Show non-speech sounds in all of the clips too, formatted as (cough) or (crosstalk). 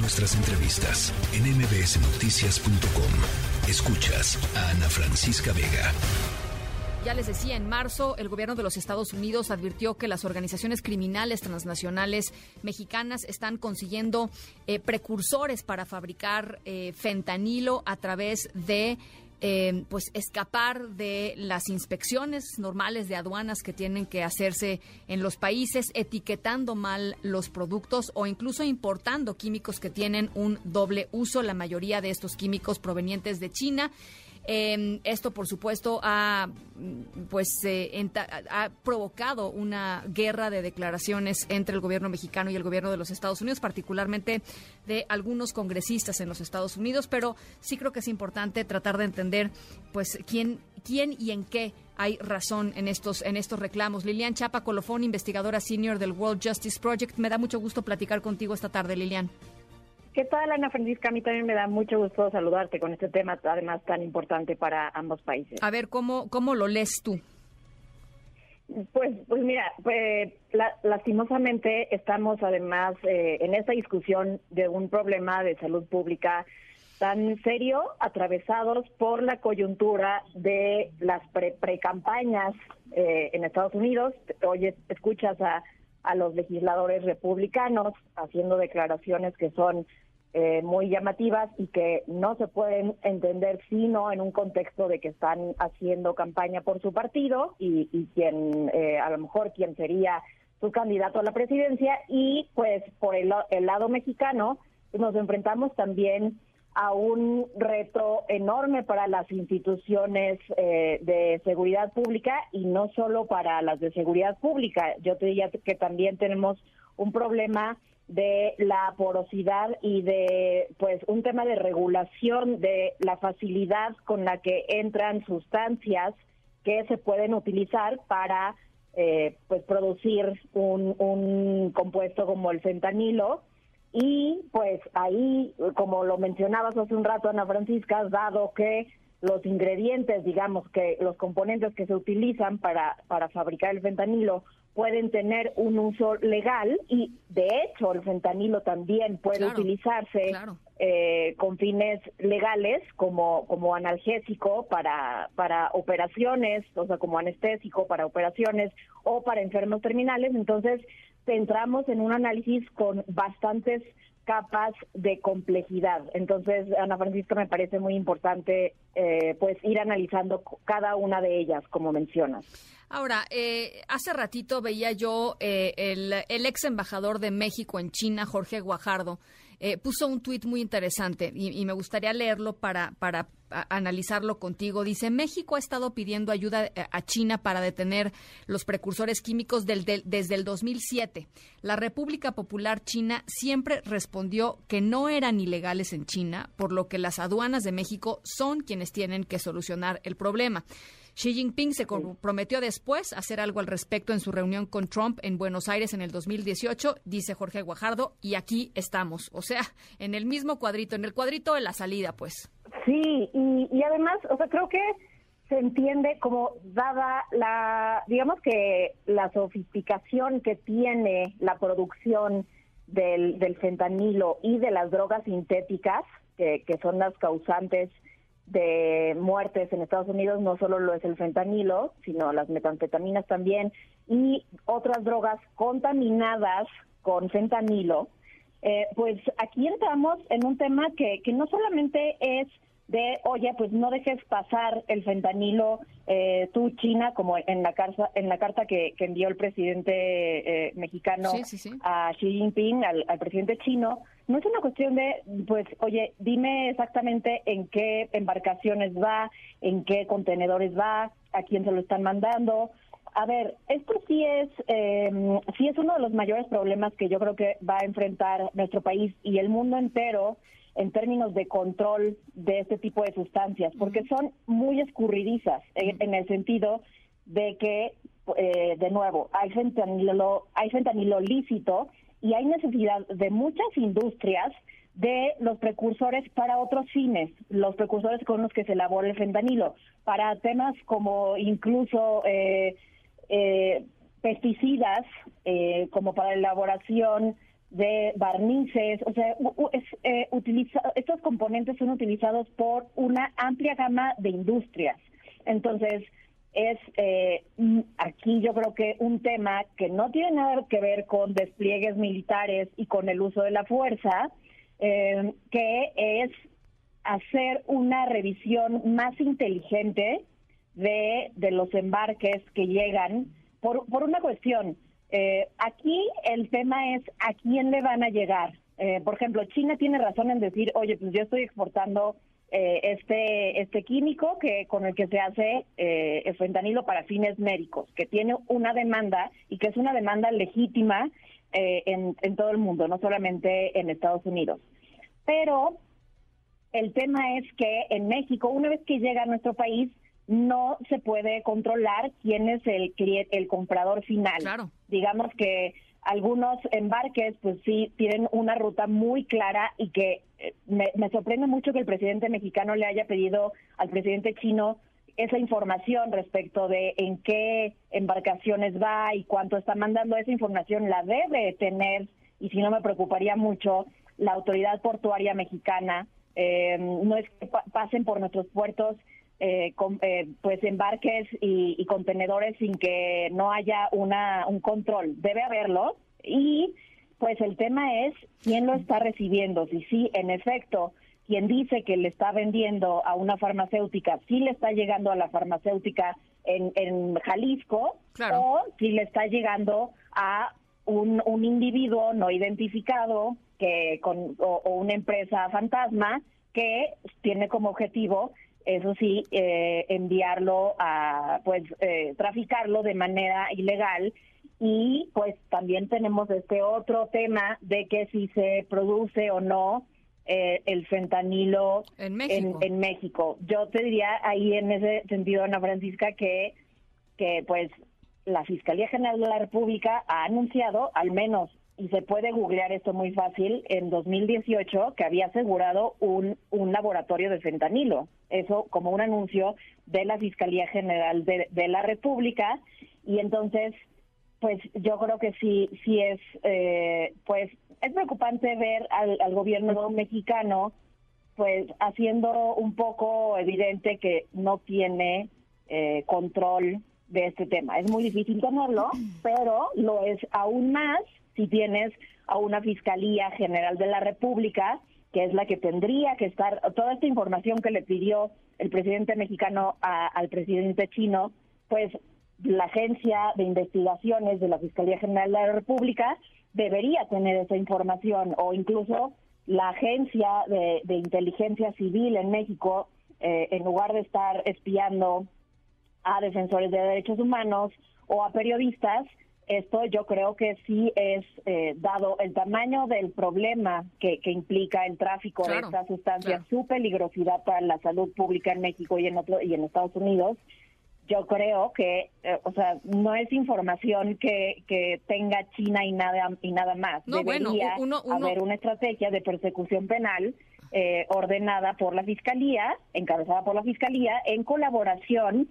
Nuestras entrevistas en mbsnoticias.com. Escuchas a Ana Francisca Vega. Ya les decía, en marzo el gobierno de los Estados Unidos advirtió que las organizaciones criminales transnacionales mexicanas están consiguiendo eh, precursores para fabricar eh, fentanilo a través de eh, pues escapar de las inspecciones normales de aduanas que tienen que hacerse en los países, etiquetando mal los productos o incluso importando químicos que tienen un doble uso, la mayoría de estos químicos provenientes de China. Em, esto, por supuesto, ha, pues, eh, ha provocado una guerra de declaraciones entre el gobierno mexicano y el gobierno de los Estados Unidos, particularmente de algunos congresistas en los Estados Unidos. Pero sí creo que es importante tratar de entender, pues, quién, quién y en qué hay razón en estos, en estos reclamos. Lilian Chapa Colofón, investigadora senior del World Justice Project. Me da mucho gusto platicar contigo esta tarde, Lilian. ¿Qué tal, Ana Francisca? A mí también me da mucho gusto saludarte con este tema, además tan importante para ambos países. A ver, ¿cómo, cómo lo lees tú? Pues, pues mira, pues, lastimosamente estamos además eh, en esta discusión de un problema de salud pública tan serio, atravesados por la coyuntura de las pre-campañas eh, en Estados Unidos. Oye, escuchas a, a los legisladores republicanos haciendo declaraciones que son eh, muy llamativas y que no se pueden entender sino en un contexto de que están haciendo campaña por su partido y, y quien eh, a lo mejor quien sería su candidato a la presidencia y pues por el, lado mexicano nos enfrentamos también a un reto enorme para las instituciones eh, de seguridad pública y no solo para las de seguridad pública. Yo te diría que también tenemos un problema de la porosidad y de pues un tema de regulación de la facilidad con la que entran sustancias que se pueden utilizar para eh, pues producir un, un compuesto como el fentanilo. Y pues ahí como lo mencionabas hace un rato Ana Francisca dado que los ingredientes digamos que los componentes que se utilizan para para fabricar el fentanilo pueden tener un uso legal y de hecho el fentanilo también puede utilizarse eh, con fines legales como como analgésico para para operaciones o sea como anestésico para operaciones o para enfermos terminales. Entonces entramos en un análisis con bastantes capas de complejidad. Entonces, Ana Francisca, me parece muy importante eh, pues ir analizando cada una de ellas, como mencionas. Ahora, eh, hace ratito veía yo eh, el, el, ex embajador de México en China, Jorge Guajardo, eh, puso un tuit muy interesante y, me gustaría leerlo para, para analizarlo contigo. Dice, México ha estado pidiendo ayuda eh, a China para detener los precursores químicos del, desde el 2007. La República Popular China siempre respondió que no eran ilegales en China, por lo que las aduanas de México son quienes tienen que solucionar el problema. Xi Jinping se comprometió después a hacer algo al respecto en su reunión con Trump en Buenos Aires en el 2018, dice Jorge Guajardo, y aquí estamos, o sea, en el mismo cuadrito, en el cuadrito de la salida, pues. Sí, y, además, o sea, creo que se entiende como dada la, digamos que la sofisticación que tiene la producción del, del fentanilo y de las drogas sintéticas, que, que son las causantes de muertes en Estados Unidos no solo lo es el fentanilo, sino las metanfetaminas también y otras drogas contaminadas con fentanilo, eh, pues aquí entramos en un tema que, que no solamente es de, oye, pues no dejes pasar el fentanilo eh, tú, China, como en la, carta, en la carta que, envió el presidente eh, mexicano a Xi Jinping, al, presidente chino, no es una cuestión de, pues, oye, dime exactamente en qué embarcaciones va, en qué contenedores va, a quién se lo están mandando. A ver, esto sí es, eh, sí es uno de los mayores problemas que yo creo que va a enfrentar nuestro país y el mundo entero en términos de control de este tipo de sustancias, porque son muy escurridizas en, el sentido de que, eh, de nuevo, hay fentanilo, hay fentanilo lícito y hay necesidad de muchas industrias de los precursores para otros fines, los precursores con los que se elabora el fentanilo, para temas como incluso eh, eh, pesticidas, como para la elaboración de barnices, o sea, es, eh, estos componentes son utilizados por una amplia gama de industrias. Entonces, es eh, aquí yo creo que un tema que no tiene nada que ver con despliegues militares y con el uso de la fuerza, eh, que es hacer una revisión más inteligente de, de los embarques que llegan por, por una cuestión. Eh, aquí el tema es a quién le van a llegar. Eh, por ejemplo, China tiene razón en decir, oye, pues yo estoy exportando eh, este este químico que con el que se hace eh, el fentanilo para fines médicos, que tiene una demanda y que es una demanda legítima en, en todo el mundo, no solamente en Estados Unidos. Pero el tema es que en México, una vez que llega a nuestro país, no se puede controlar quién es el el comprador final. Digamos que algunos embarques, pues sí, tienen una ruta muy clara y que eh, me, sorprende mucho que el presidente mexicano le haya pedido al presidente chino esa información respecto de en qué embarcaciones va y cuánto está mandando. Esa información la debe tener, y si no me preocuparía mucho, la autoridad portuaria mexicana. Eh, no es que pasen por nuestros puertos eh, con, eh, pues embarques y, contenedores sin que no haya una un control. Debe haberlo y pues el tema es quién lo está recibiendo. Si sí, en efecto, quien dice que le está vendiendo a una farmacéutica, si le está llegando a la farmacéutica en, en Jalisco o si le está llegando a un, un individuo no identificado que con o una empresa fantasma que tiene como objetivo eso sí, eh, enviarlo a, pues, eh, traficarlo de manera ilegal. Y pues también tenemos este otro tema de que si se produce o no eh, el fentanilo en México. En, México. Yo te diría ahí en ese sentido, Ana Francisca, que, que pues la Fiscalía General de la República ha anunciado al menos y se puede googlear esto muy fácil, en 2018 que había asegurado un, un laboratorio de fentanilo. Eso como un anuncio de la Fiscalía General de, la República. Y entonces, pues yo creo que sí, sí es, eh, pues es preocupante ver al, gobierno mexicano pues haciendo un poco evidente que no tiene eh, control de este tema. Es muy difícil tenerlo, pero lo es aún más si tienes a una Fiscalía General de la República, que es la que tendría que estar, toda esta información que le pidió el presidente mexicano al presidente chino, pues la agencia de investigaciones de la Fiscalía General de la República debería tener esa información o incluso la agencia de, inteligencia civil en México, eh, en lugar de estar espiando a defensores de derechos humanos o a periodistas, esto yo creo que sí es, eh, dado el tamaño del problema que, implica el tráfico de estas sustancias, su peligrosidad para la salud pública en México y en, otro, y en Estados Unidos, yo creo que, eh, o sea, no es información que, que tenga China y nada y nada más. Debería haber una estrategia de persecución penal eh, ordenada por la Fiscalía, encabezada por la Fiscalía, en colaboración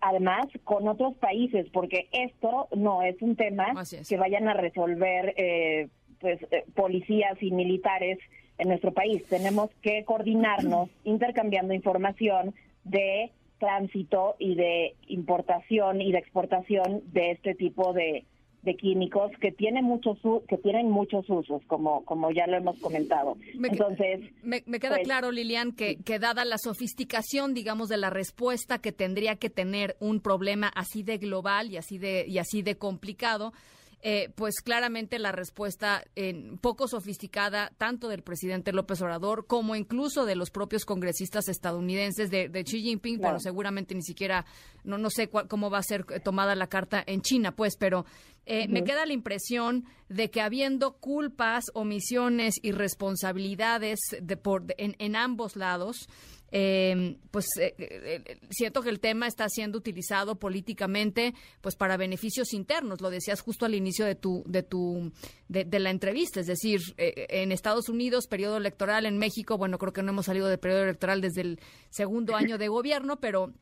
además con otros países, porque esto no es un tema que vayan a resolver eh, pues eh, policías y militares en nuestro país. Tenemos que coordinarnos (clears throat) intercambiando información de tránsito y de importación y de exportación de este tipo de, de químicos que tienen muchos que tienen muchos usos como como ya lo hemos comentado. Entonces me, queda pues, claro Lilian que, que dada la sofisticación digamos de la respuesta que tendría que tener un problema así de global y así de y así de complicado eh, pues claramente la respuesta en poco sofisticada tanto del presidente López Obrador como incluso de los propios congresistas estadounidenses de, Xi Jinping, pero seguramente ni siquiera, no, no sé cómo va a ser tomada la carta en China, pues, pero eh, me queda la impresión de que habiendo culpas, omisiones y responsabilidades de por, en, en ambos lados, eh, pues eh, eh, siento que el tema está siendo utilizado políticamente pues para beneficios internos. Lo decías justo al inicio de tu de tu de, la entrevista. Es decir eh, en Estados Unidos periodo electoral en México bueno creo que no hemos salido del periodo electoral desde el segundo año de gobierno pero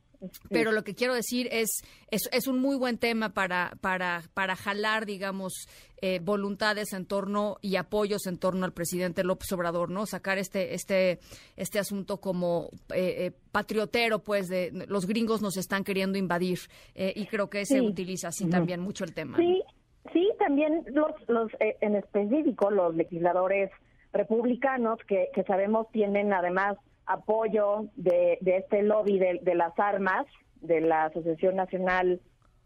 Pero lo que quiero decir es, es, es un muy buen tema para, para, para jalar, digamos, eh, voluntades en torno y apoyos en torno al presidente López Obrador, ¿no? Sacar este, este, este asunto como eh, eh, patriotero, pues, de los gringos nos están queriendo invadir y creo que se utiliza así también mucho el tema. Sí, sí, también los, los en específico los legisladores republicanos que, que sabemos tienen además apoyo de, de este lobby de, de, las armas, de la Asociación Nacional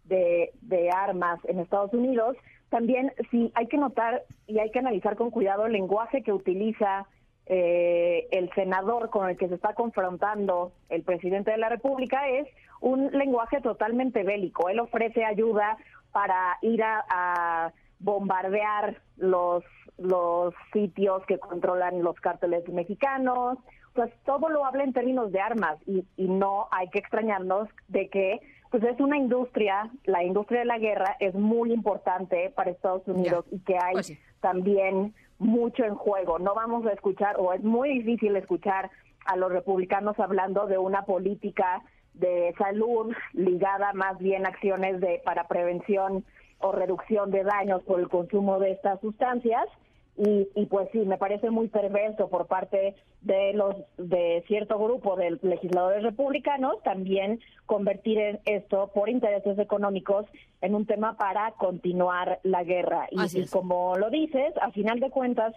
de, Armas en Estados Unidos, también sí hay que notar y hay que analizar con cuidado el lenguaje que utiliza eh, el senador con el que se está confrontando el presidente de la República es un lenguaje totalmente bélico. Él ofrece ayuda para ir a, a bombardear los los sitios que controlan los cárteles mexicanos, pues todo lo habla en términos de armas y, y no hay que extrañarnos de que pues es una industria, la industria de la guerra es muy importante para Estados Unidos y que hay pues también mucho en juego. No vamos a escuchar, o es muy difícil escuchar a los republicanos hablando de una política de salud ligada más bien a acciones de para prevención o reducción de daños por el consumo de estas sustancias y, y, pues sí, me parece muy perverso por parte de los de cierto grupo de legisladores republicanos también convertir esto por intereses económicos en un tema para continuar la guerra. Y, como lo dices, a final de cuentas,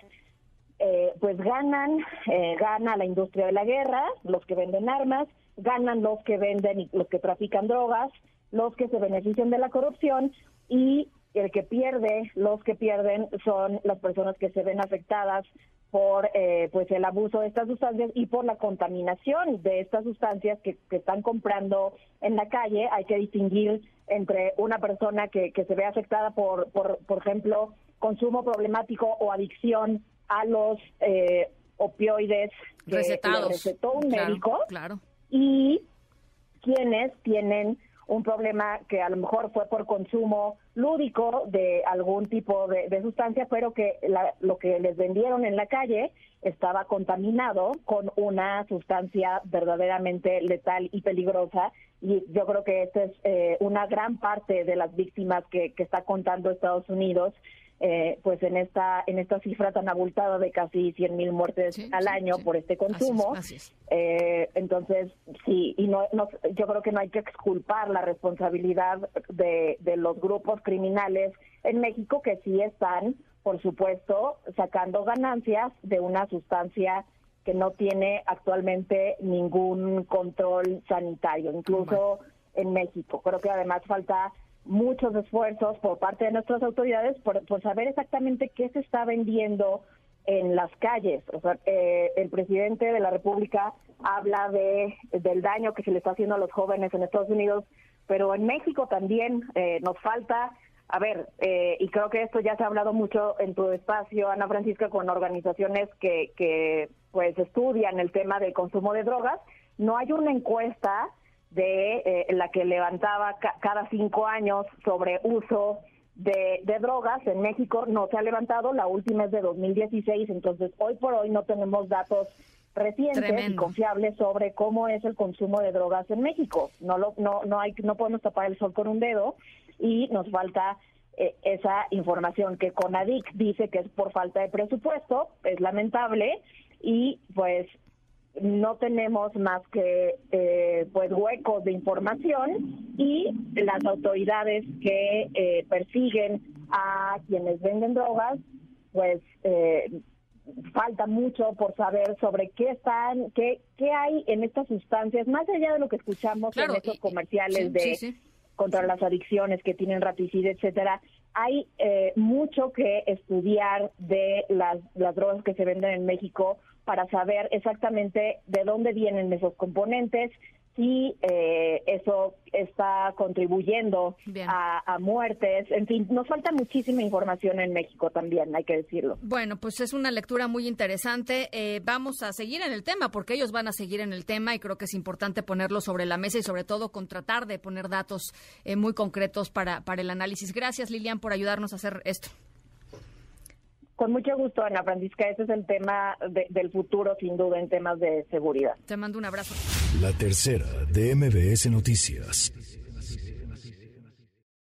eh, pues ganan, eh, gana la industria de la guerra, los que venden armas, ganan los que venden y los que trafican drogas, los que se benefician de la corrupción y el que pierde, los que pierden son las personas que se ven afectadas por eh, pues el abuso de estas sustancias y por la contaminación de estas sustancias que, están comprando en la calle. Hay que distinguir entre una persona que, que se ve afectada por, por, por ejemplo, consumo problemático o adicción a los eh, opioides que recetados recetó un médico claro. y quienes tienen un problema que a lo mejor fue por consumo lúdico de algún tipo de, sustancia, pero que lo que les vendieron en la calle estaba contaminado con una sustancia verdaderamente letal y peligrosa. Y yo creo que esta es eh, una gran parte de las víctimas que está contando Estados Unidos eh, pues en esta en esta cifra tan abultada de casi 100.000 mil muertes al año por este consumo. Eh, entonces, sí, y no, yo creo que no hay que exculpar la responsabilidad de, de los grupos criminales en México que sí están, por supuesto, sacando ganancias de una sustancia que no tiene actualmente ningún control sanitario, incluso en México. Creo que además falta muchos esfuerzos por parte de nuestras autoridades por, saber exactamente qué se está vendiendo en las calles. O sea, eh, el presidente de la República habla de del daño que se le está haciendo a los jóvenes en Estados Unidos, pero en México también eh, nos falta, a ver, eh, y creo que esto ya se ha hablado mucho en tu espacio, Ana Francisca, con organizaciones que, que pues estudian el tema del consumo de drogas. No hay una encuesta de eh, la que levantaba cada cinco años sobre uso de, drogas. En México no se ha levantado, la última es de 2016, entonces hoy por hoy no tenemos datos recientes y confiables sobre cómo es el consumo de drogas en México. No lo, no no hay no podemos tapar el sol con un dedo y nos falta eh, esa información que CONADIC dice que es por falta de presupuesto, es lamentable y pues no tenemos más que eh, pues huecos de información y las autoridades que eh, persiguen a quienes venden drogas pues eh, falta mucho por saber sobre qué están qué qué hay en estas sustancias más allá de lo que escuchamos en estos comerciales de contra las adicciones que tienen raticida etcétera. Hay mucho que estudiar de las, las drogas que se venden en México para saber exactamente de dónde vienen esos componentes, si eh, eso está contribuyendo a, muertes. En fin, nos falta muchísima información en México también, hay que decirlo. Bueno, pues es una lectura muy interesante. Eh, vamos a seguir en el tema, porque ellos van a seguir en el tema y creo que es importante ponerlo sobre la mesa y sobre todo contratar de poner datos eh, muy concretos para, para el análisis. Gracias, Lilian, por ayudarnos a hacer esto. Con mucho gusto, Ana Francisca. Ese es el tema del futuro, sin duda, en temas de seguridad. Te mando un abrazo. La tercera de MBS Noticias.